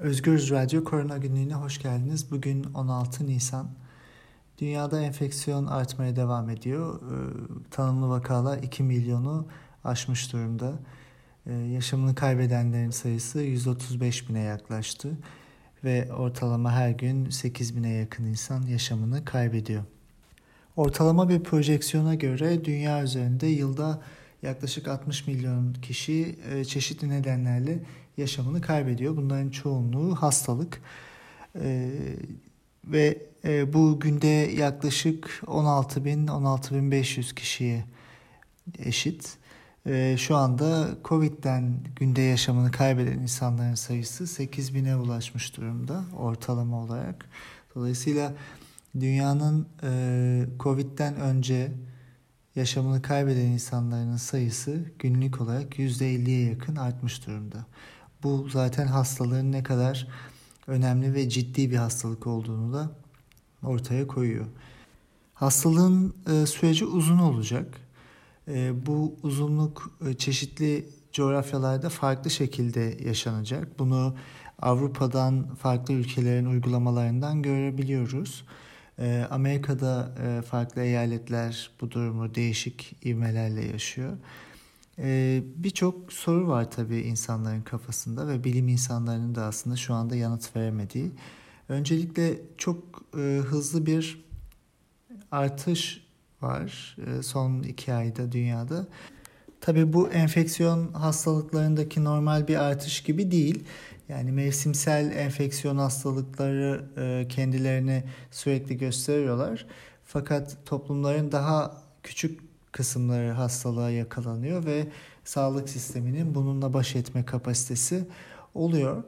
Özgür Radyo Korona Günlüğü'ne hoş geldiniz. Bugün 16 Nisan. Dünyada enfeksiyon artmaya devam ediyor. Ee, tanımlı vakalar 2 milyonu aşmış durumda. Ee, yaşamını kaybedenlerin sayısı 135 bine yaklaştı. Ve ortalama her gün 8 bine yakın insan yaşamını kaybediyor. Ortalama bir projeksiyona göre dünya üzerinde yılda yaklaşık 60 milyon kişi e, çeşitli nedenlerle yaşamını kaybediyor. Bunların çoğunluğu hastalık. E, ve e, bu günde yaklaşık 16 bin 16 bin 500 kişiye eşit. şu anda Covid'den günde yaşamını kaybeden insanların sayısı 8 bine ulaşmış durumda ortalama olarak. Dolayısıyla dünyanın Covid'den önce yaşamını kaybeden insanların sayısı günlük olarak %50'ye yakın artmış durumda. Bu zaten hastalığın ne kadar önemli ve ciddi bir hastalık olduğunu da ortaya koyuyor. Hastalığın e, süreci uzun olacak. E, bu uzunluk e, çeşitli coğrafyalarda farklı şekilde yaşanacak. Bunu Avrupa'dan farklı ülkelerin uygulamalarından görebiliyoruz. Amerika'da farklı eyaletler bu durumu değişik ivmelerle yaşıyor. Ee, birçok soru var tabii insanların kafasında ve bilim insanlarının da aslında şu anda yanıt veremediği. Öncelikle çok e, hızlı bir artış var e, son iki ayda dünyada. Tabii bu enfeksiyon hastalıklarındaki normal bir artış gibi değil. Yani mevsimsel enfeksiyon hastalıkları e, kendilerini sürekli gösteriyorlar. Fakat toplumların daha küçük kısımları hastalığa yakalanıyor ve sağlık sisteminin bununla baş etme kapasitesi oluyor.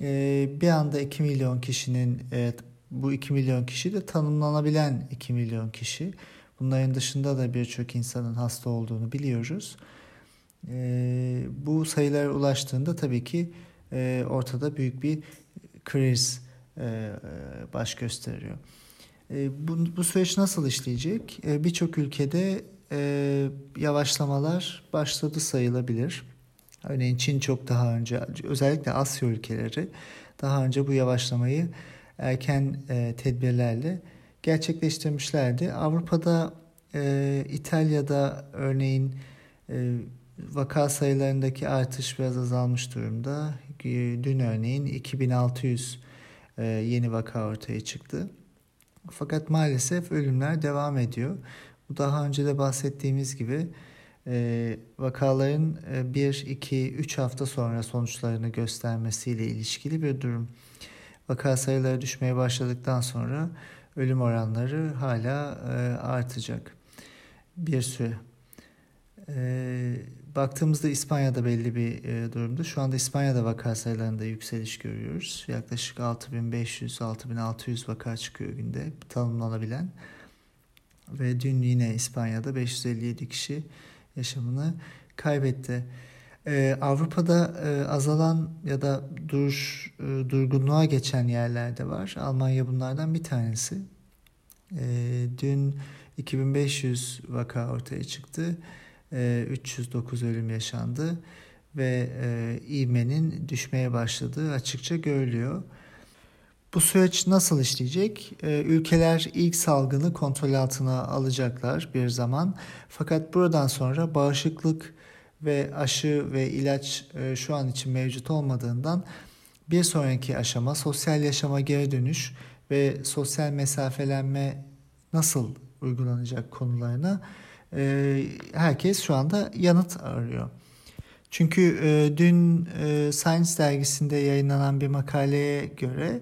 E, bir anda 2 milyon kişinin e, bu 2 milyon kişi de tanımlanabilen 2 milyon kişi. Bunların dışında da birçok insanın hasta olduğunu biliyoruz. Bu sayılara ulaştığında tabii ki e, ortada büyük bir kriz e, baş gösteriyor. E, bu, bu süreç nasıl işleyecek? E, Birçok ülkede e, yavaşlamalar başladı sayılabilir. Örneğin Çin çok daha önce, özellikle Asya ülkeleri daha önce bu yavaşlamayı erken e, tedbirlerle gerçekleştirmişlerdi. Avrupa'da, e, İtalya'da örneğin e, vaka sayılarındaki artış biraz azalmış durumda. Dün örneğin 2600 e, yeni vaka ortaya çıktı. Fakat maalesef ölümler devam ediyor. Bu daha önce de bahsettiğimiz gibi e, vakaların 1, 2, 3 hafta sonra sonuçlarını göstermesiyle ilişkili bir durum. Vaka sayıları düşmeye başladıktan sonra ölüm oranları hala e, artacak bir süre. Baktığımızda İspanya'da belli bir e, durumda. Şu anda İspanya'da vaka sayılarında yükseliş görüyoruz. Yaklaşık 6500-6600 vaka çıkıyor günde tanımlanabilen. Ve dün yine İspanya'da 557 kişi yaşamını kaybetti. Ee, Avrupa'da e, azalan ya da dur e, durgunluğa geçen yerlerde var. Almanya bunlardan bir tanesi. E, dün 2500 vaka ortaya çıktı. 309 ee, ölüm yaşandı ve e, ivmenin düşmeye başladığı açıkça görülüyor. Bu süreç nasıl işleyecek? Ee, ülkeler ilk salgını kontrol altına alacaklar bir zaman. Fakat buradan sonra bağışıklık ve aşı ve ilaç e, şu an için mevcut olmadığından bir sonraki aşama sosyal yaşama geri dönüş ve sosyal mesafelenme nasıl uygulanacak konularına e, herkes şu anda yanıt arıyor. Çünkü e, dün Science dergisinde yayınlanan bir makaleye göre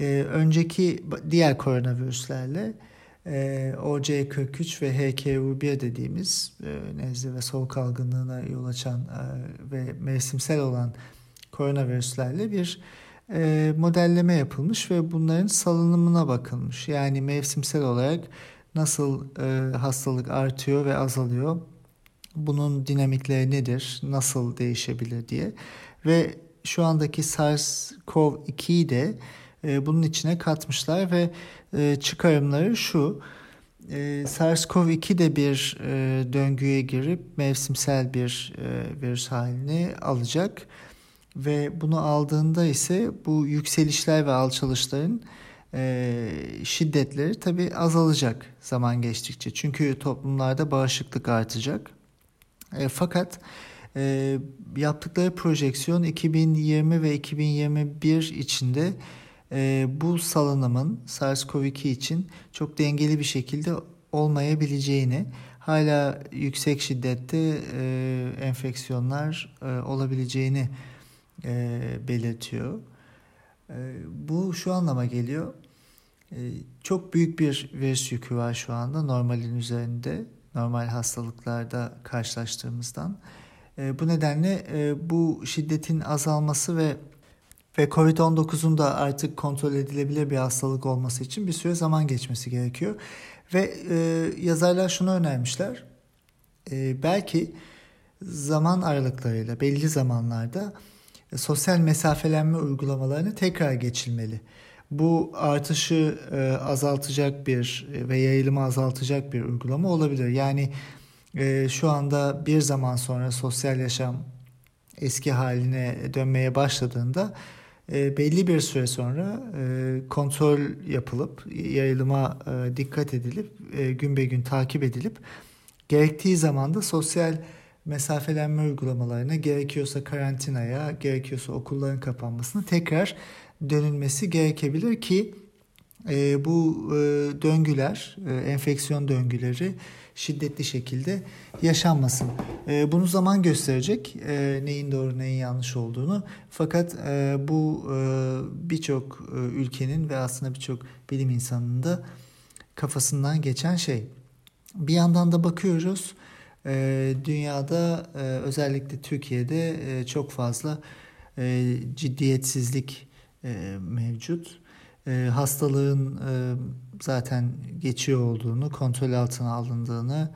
e, önceki diğer koronavirüslerle e, OC43 ve HKU1 dediğimiz e, nezle ve soğuk algınlığına yol açan e, ve mevsimsel olan koronavirüslerle bir e, modelleme yapılmış ve bunların salınımına bakılmış. Yani mevsimsel olarak nasıl e, hastalık artıyor ve azalıyor, bunun dinamikleri nedir, nasıl değişebilir diye ve şu andaki SARS-CoV-2'yi de e, bunun içine katmışlar ve e, çıkarımları şu. E, SARS-CoV-2 de bir döngüye girip mevsimsel bir virüs halini alacak ve bunu aldığında ise bu yükselişler ve alçalışların şiddetleri tabi azalacak zaman geçtikçe. Çünkü toplumlarda bağışıklık artacak. Fakat yaptıkları projeksiyon 2020 ve 2021 içinde e, bu salınımın SARS-CoV-2 için çok dengeli bir şekilde olmayabileceğini, hala yüksek şiddette e, enfeksiyonlar e, olabileceğini e, belirtiyor. Bu şu anlama geliyor. Çok büyük bir virüs yükü var şu anda normalin üzerinde, normal hastalıklarda karşılaştığımızdan. Bu nedenle bu şiddetin azalması ve ve Covid-19'un da artık kontrol edilebilir bir hastalık olması için bir süre zaman geçmesi gerekiyor. Ve e, yazarlar şunu önermişler. E, belki zaman aralıklarıyla belli zamanlarda e, sosyal mesafelenme uygulamalarını tekrar geçilmeli. Bu artışı e, azaltacak bir e, ve yayılımı azaltacak bir uygulama olabilir. Yani e, şu anda bir zaman sonra sosyal yaşam eski haline dönmeye başladığında e, belli bir süre sonra e, kontrol yapılıp yayılıma e, dikkat edilip e, gün be gün takip edilip gerektiği zaman da sosyal mesafelenme uygulamalarına gerekiyorsa karantinaya gerekiyorsa okulların kapanmasına tekrar dönülmesi gerekebilir ki e, bu e, döngüler e, enfeksiyon döngüleri şiddetli şekilde yaşanmasın. E, bunu zaman gösterecek e, neyin doğru neyin yanlış olduğunu. Fakat e, bu e, birçok e, ülkenin ve aslında birçok bilim insanının da kafasından geçen şey. Bir yandan da bakıyoruz e, dünyada e, özellikle Türkiye'de e, çok fazla e, ciddiyetsizlik e, mevcut. E, hastalığın e, zaten geçiyor olduğunu, kontrol altına alındığını,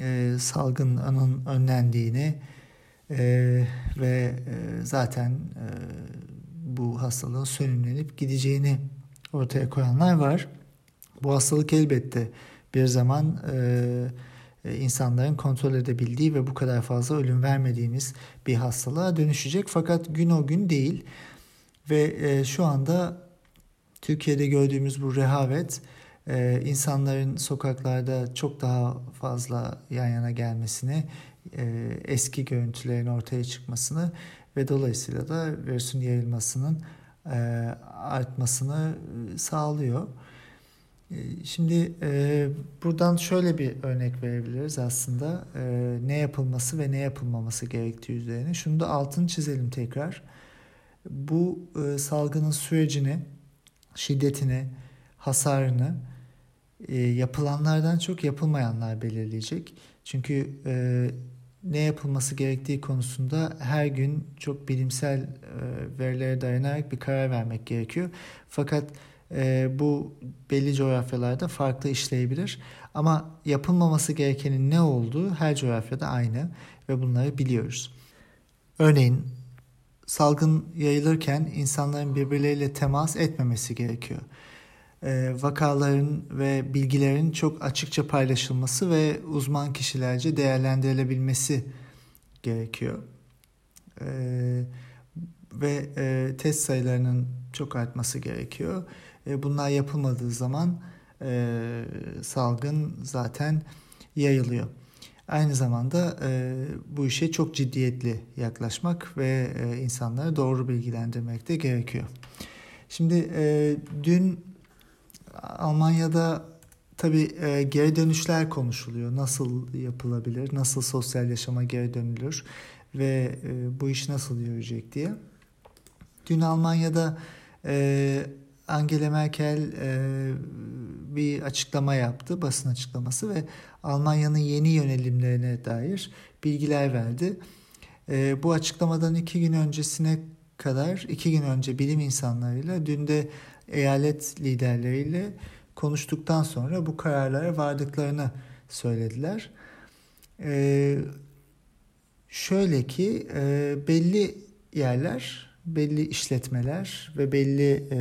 e, salgının önlendiğini e, ve e, zaten e, bu hastalığın sönümlenip gideceğini ortaya koyanlar var. Bu hastalık elbette bir zaman e, e insanların kontrol edebildiği ve bu kadar fazla ölüm vermediğimiz bir hastalığa dönüşecek. Fakat gün o gün değil ve e, şu anda Türkiye'de gördüğümüz bu rehavet e, insanların sokaklarda çok daha fazla yan yana gelmesini, e, eski görüntülerin ortaya çıkmasını ve dolayısıyla da virüsün yayılmasının e, artmasını e, sağlıyor. E, şimdi e, buradan şöyle bir örnek verebiliriz aslında e, ne yapılması ve ne yapılmaması gerektiği üzerine. Şunu da altını çizelim tekrar. Bu e, salgının sürecini şiddetini, hasarını e, yapılanlardan çok yapılmayanlar belirleyecek. Çünkü e, ne yapılması gerektiği konusunda her gün çok bilimsel e, verilere dayanarak bir karar vermek gerekiyor. Fakat e, bu belli coğrafyalarda farklı işleyebilir. Ama yapılmaması gerekenin ne olduğu her coğrafyada aynı ve bunları biliyoruz. Örneğin salgın yayılırken insanların birbirleriyle temas etmemesi gerekiyor. E, vakaların ve bilgilerin çok açıkça paylaşılması ve uzman kişilerce değerlendirilebilmesi gerekiyor. E, ve e, test sayılarının çok artması gerekiyor. E, bunlar yapılmadığı zaman e, salgın zaten yayılıyor. Aynı zamanda e, bu işe çok ciddiyetli yaklaşmak ve e, insanları doğru bilgilendirmek de gerekiyor. Şimdi e, dün Almanya'da tabii e, geri dönüşler konuşuluyor. Nasıl yapılabilir, nasıl sosyal yaşama geri dönülür ve e, bu iş nasıl yürüyecek diye. Dün Almanya'da e, Angela Merkel e, bir açıklama yaptı, basın açıklaması ve Almanya'nın yeni yönelimlerine dair bilgiler verdi. E, bu açıklamadan iki gün öncesine kadar, iki gün önce bilim insanlarıyla, dün de eyalet liderleriyle konuştuktan sonra bu kararlara vardıklarını söylediler. E, şöyle ki e, belli yerler, belli işletmeler ve belli e,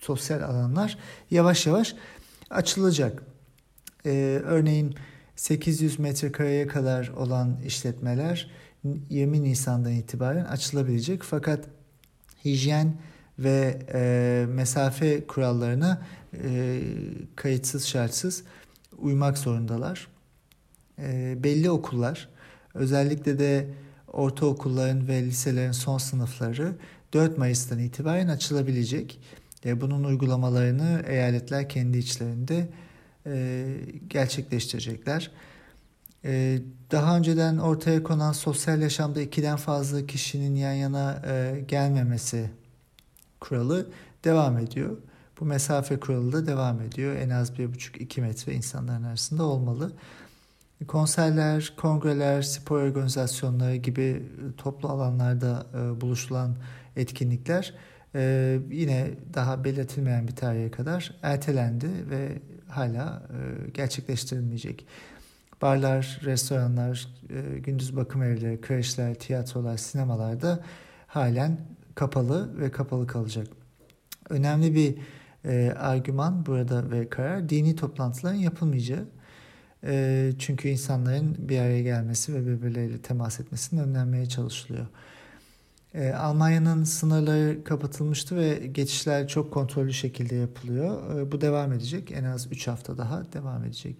sosyal alanlar yavaş yavaş açılacak. Ee, örneğin 800 metrekareye kadar olan işletmeler 20 Nisan'dan itibaren açılabilecek. Fakat hijyen ve e, mesafe kurallarına e, kayıtsız şartsız uymak zorundalar. E, belli okullar özellikle de ortaokulların ve liselerin son sınıfları 4 Mayıs'tan itibaren açılabilecek. Bunun uygulamalarını eyaletler kendi içlerinde e, gerçekleştirecekler. E, daha önceden ortaya konan sosyal yaşamda ikiden fazla kişinin yan yana e, gelmemesi kuralı devam ediyor. Bu mesafe kuralı da devam ediyor. En az 1,5-2 metre insanların arasında olmalı. Konserler, kongreler, spor organizasyonları gibi toplu alanlarda e, buluşulan etkinlikler e, yine daha belirtilmeyen bir tarihe kadar ertelendi ve hala e, gerçekleştirilmeyecek. Barlar, restoranlar, e, gündüz bakım evleri, kreşler, tiyatrolar, sinemalarda halen kapalı ve kapalı kalacak. Önemli bir e, argüman burada ve karar dini toplantıların yapılmayacağı. E, çünkü insanların bir araya gelmesi ve birbirleriyle temas etmesinin önlenmeye çalışılıyor. E, Almanya'nın sınırları kapatılmıştı ve geçişler çok kontrollü şekilde yapılıyor. E, bu devam edecek. En az 3 hafta daha devam edecek.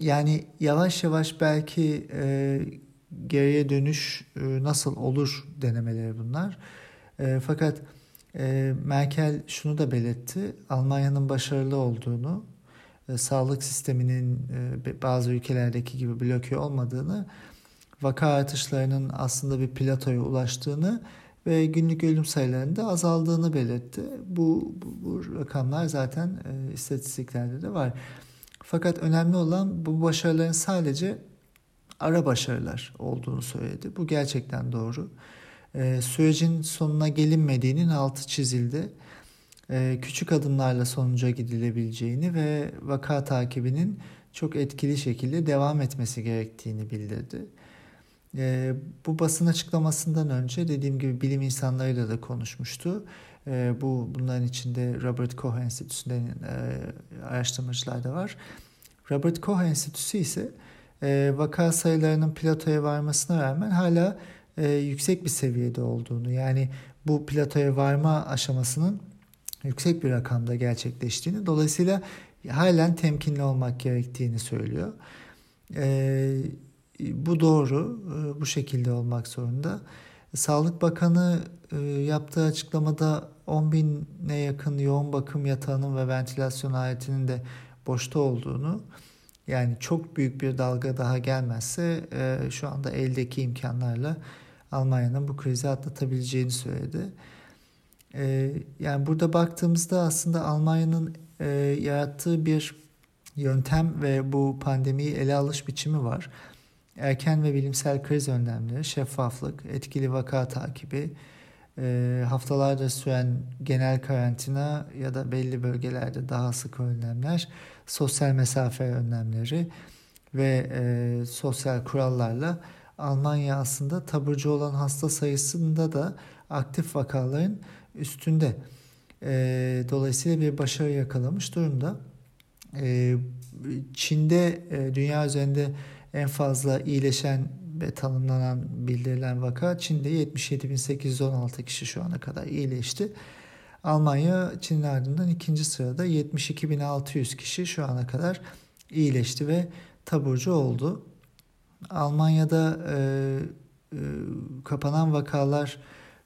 Yani yavaş yavaş belki e, geriye dönüş e, nasıl olur denemeleri bunlar. Fakat e, Merkel şunu da belirtti. Almanya'nın başarılı olduğunu, e, sağlık sisteminin e, bazı ülkelerdeki gibi bloke olmadığını vaka artışlarının aslında bir platoya ulaştığını ve günlük ölüm sayılarında azaldığını belirtti. Bu, bu, bu rakamlar zaten e, istatistiklerde de var. Fakat önemli olan bu başarıların sadece ara başarılar olduğunu söyledi. Bu gerçekten doğru. E, sürecin sonuna gelinmediğinin altı çizildi. E, küçük adımlarla sonuca gidilebileceğini ve vaka takibinin çok etkili şekilde devam etmesi gerektiğini bildirdi. E, bu basın açıklamasından önce dediğim gibi bilim insanlarıyla da konuşmuştu. E, bu bunların içinde Robert Koch Enstitüsü'nden e, araştırmacılar da var. Robert Koch Enstitüsü ise e, vaka sayılarının platoya varmasına rağmen hala yüksek bir seviyede olduğunu yani bu platoya varma aşamasının yüksek bir rakamda gerçekleştiğini dolayısıyla halen temkinli olmak gerektiğini söylüyor. E, bu doğru. E, bu şekilde olmak zorunda. Sağlık Bakanı e, yaptığı açıklamada 10 bine yakın yoğun bakım yatağının ve ventilasyon aletinin de boşta olduğunu yani çok büyük bir dalga daha gelmezse e, şu anda eldeki imkanlarla Almanya'nın bu krizi atlatabileceğini söyledi. Yani burada baktığımızda aslında Almanya'nın yarattığı bir yöntem ve bu pandemiyi ele alış biçimi var. Erken ve bilimsel kriz önlemleri, şeffaflık, etkili vaka takibi, e, haftalarca süren genel karantina ya da belli bölgelerde daha sık önlemler, sosyal mesafe önlemleri ve e, sosyal kurallarla Almanya aslında taburcu olan hasta sayısında da aktif vakaların üstünde. E, dolayısıyla bir başarı yakalamış durumda. E, Çin'de e, dünya üzerinde en fazla iyileşen ve tanımlanan bildirilen vaka Çin'de 77.816 kişi şu ana kadar iyileşti. Almanya Çin'in ardından ikinci sırada 72.600 kişi şu ana kadar iyileşti ve taburcu oldu. Almanya'da e, e, kapanan vakalar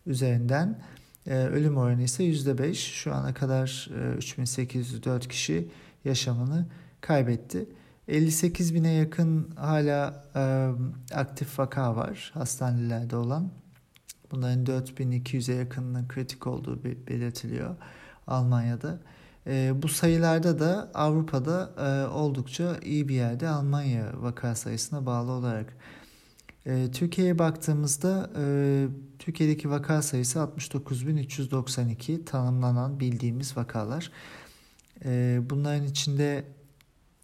üzerinden e, ölüm oranı ise %5. Şu ana kadar e, 3804 kişi yaşamını kaybetti. 58 bine yakın hala e, aktif vaka var hastanelerde olan. Bunların 4200'e yakınının kritik olduğu belirtiliyor Almanya'da. E, bu sayılarda da Avrupa'da e, oldukça iyi bir yerde Almanya vaka sayısına bağlı olarak. E, Türkiye'ye baktığımızda e, Türkiye'deki vaka sayısı 69.392 tanımlanan bildiğimiz vakalar. E, bunların içinde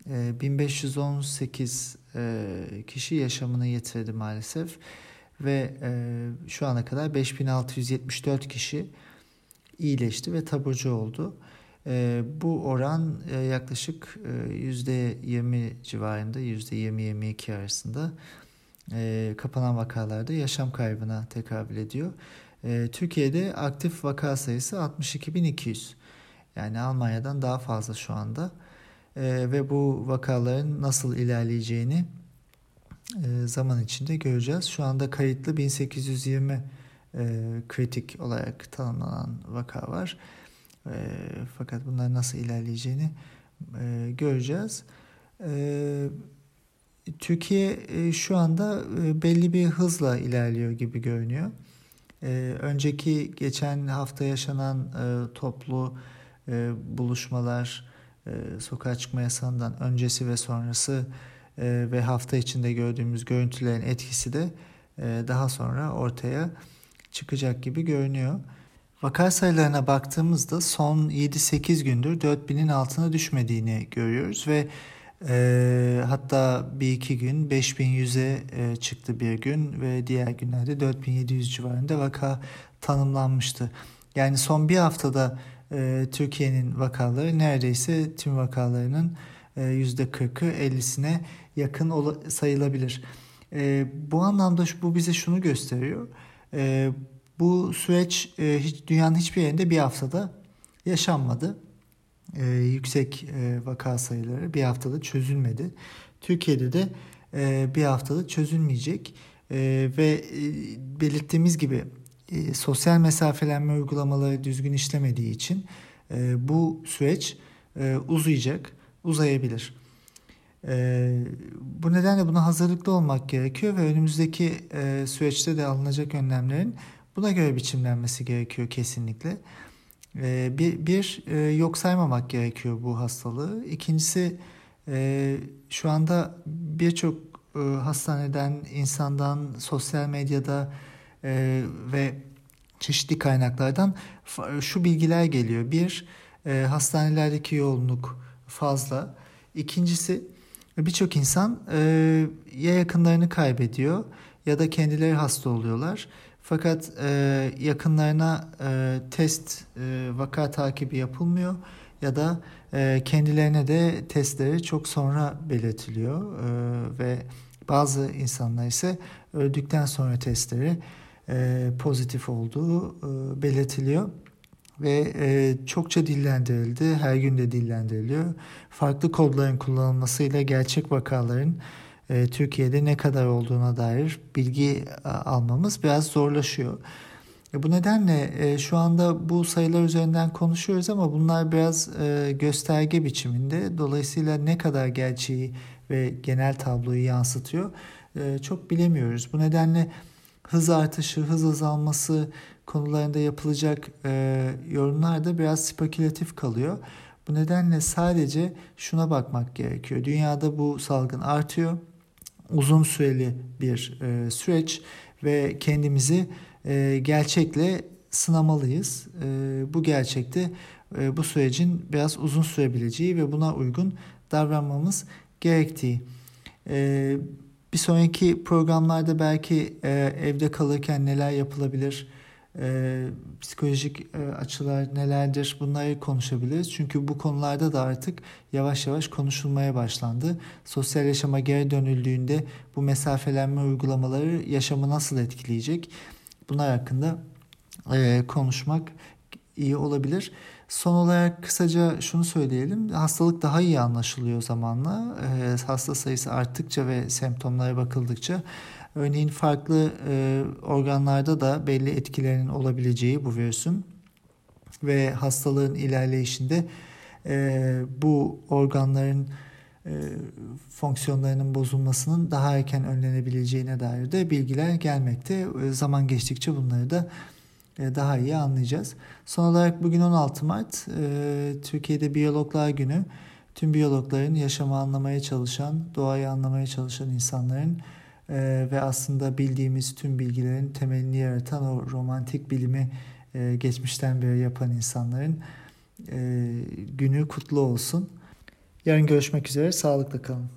1518 ee, e, kişi yaşamını yitirdi maalesef ve e, şu ana kadar 5674 kişi iyileşti ve taburcu oldu. E, bu oran yaklaşık %20 civarında, %20-22 arasında. E, kapanan vakalarda yaşam kaybına tekabül ediyor. E, Türkiye'de aktif vaka sayısı 62.200. Yani Almanya'dan daha fazla şu anda. E, ve bu vakaların nasıl ilerleyeceğini e, zaman içinde göreceğiz. Şu anda kayıtlı 1820 e, kritik olarak tanımlanan vaka var. E, fakat bunlar nasıl ilerleyeceğini e, göreceğiz. E, Türkiye e, şu anda e, belli bir hızla ilerliyor gibi görünüyor. E, önceki geçen hafta yaşanan toplu buluşmalar, sokağa çıkma yasağından öncesi ve sonrası ve hafta içinde gördüğümüz görüntülerin etkisi de daha sonra ortaya çıkacak gibi görünüyor. Vaka sayılarına baktığımızda son 7-8 gündür 4000'in altına düşmediğini görüyoruz ve e, hatta bir iki gün 5100'e e, çıktı bir gün ve diğer günlerde 4700 civarında vaka tanımlanmıştı. Yani son bir haftada e, Türkiye'nin vakaları neredeyse tüm vakalarının e, %40'ı 50'sine yakın sayılabilir. E, bu anlamda bu bize şunu gösteriyor. E, bu süreç e, hiç, dünyanın hiçbir yerinde bir haftada yaşanmadı. E, yüksek e, vaka sayıları bir haftada çözülmedi. Türkiye'de de e, bir haftada çözülmeyecek e, ve e, belirttiğimiz gibi e, sosyal mesafelenme uygulamaları düzgün işlemediği için e, bu süreç e, uzayacak, uzayabilir. E, bu nedenle buna hazırlıklı olmak gerekiyor ve önümüzdeki e, süreçte de alınacak önlemlerin buna göre biçimlenmesi gerekiyor kesinlikle. E, bir, bir e, yok saymamak gerekiyor bu hastalığı. İkincisi e, şu anda birçok e, hastaneden, insandan, sosyal medyada ve çeşitli kaynaklardan şu bilgiler geliyor. Bir, hastanelerdeki yoğunluk fazla. İkincisi birçok insan ya yakınlarını kaybediyor ya da kendileri hasta oluyorlar. Fakat e, yakınlarına e, test e, vaka takibi yapılmıyor ya da e, kendilerine de testleri çok sonra belirtiliyor e, ve bazı insanlar ise öldükten sonra testleri e, pozitif olduğu e, belirtiliyor ve e, çokça dillendirildi. Her gün de dillendiriliyor. Farklı kodların kullanılmasıyla gerçek vakaların e, Türkiye'de ne kadar olduğuna dair bilgi e, almamız biraz zorlaşıyor. E, bu nedenle şu anda bu sayılar üzerinden konuşuyoruz ama bunlar biraz gösterge biçiminde. Dolayısıyla ne kadar gerçeği ve genel tabloyu yansıtıyor çok bilemiyoruz. Bu nedenle hız artışı, hız azalması konularında yapılacak yorumlar da biraz spekülatif kalıyor. Bu nedenle sadece şuna bakmak gerekiyor. Dünyada bu salgın artıyor. Uzun süreli bir e, süreç ve kendimizi e, gerçekle sınamalıyız. E, bu gerçekte e, bu sürecin biraz uzun sürebileceği ve buna uygun davranmamız gerektiği. E, bir sonraki programlarda belki e, evde kalırken neler yapılabilir, e, psikolojik e, açılar nelerdir bunları konuşabiliriz. Çünkü bu konularda da artık yavaş yavaş konuşulmaya başlandı. Sosyal yaşama geri dönüldüğünde bu mesafelenme uygulamaları yaşamı nasıl etkileyecek? Bunlar hakkında e, konuşmak iyi olabilir. Son olarak kısaca şunu söyleyelim. Hastalık daha iyi anlaşılıyor zamanla. E, hasta sayısı arttıkça ve semptomlara bakıldıkça örneğin farklı e, organlarda da belli etkilerinin olabileceği bu virüsün ve hastalığın ilerleyişinde e, bu organların e, fonksiyonlarının bozulmasının daha erken önlenebileceğine dair de bilgiler gelmekte. E, zaman geçtikçe bunları da e, daha iyi anlayacağız. Son olarak bugün 16 Mart e, Türkiye'de Biyologlar Günü. Tüm biyologların yaşamı anlamaya çalışan, doğayı anlamaya çalışan insanların e, ve aslında bildiğimiz tüm bilgilerin temelini yaratan o romantik bilimi geçmişten beri yapan insanların günü kutlu olsun. Yarın görüşmek üzere, sağlıkla kalın.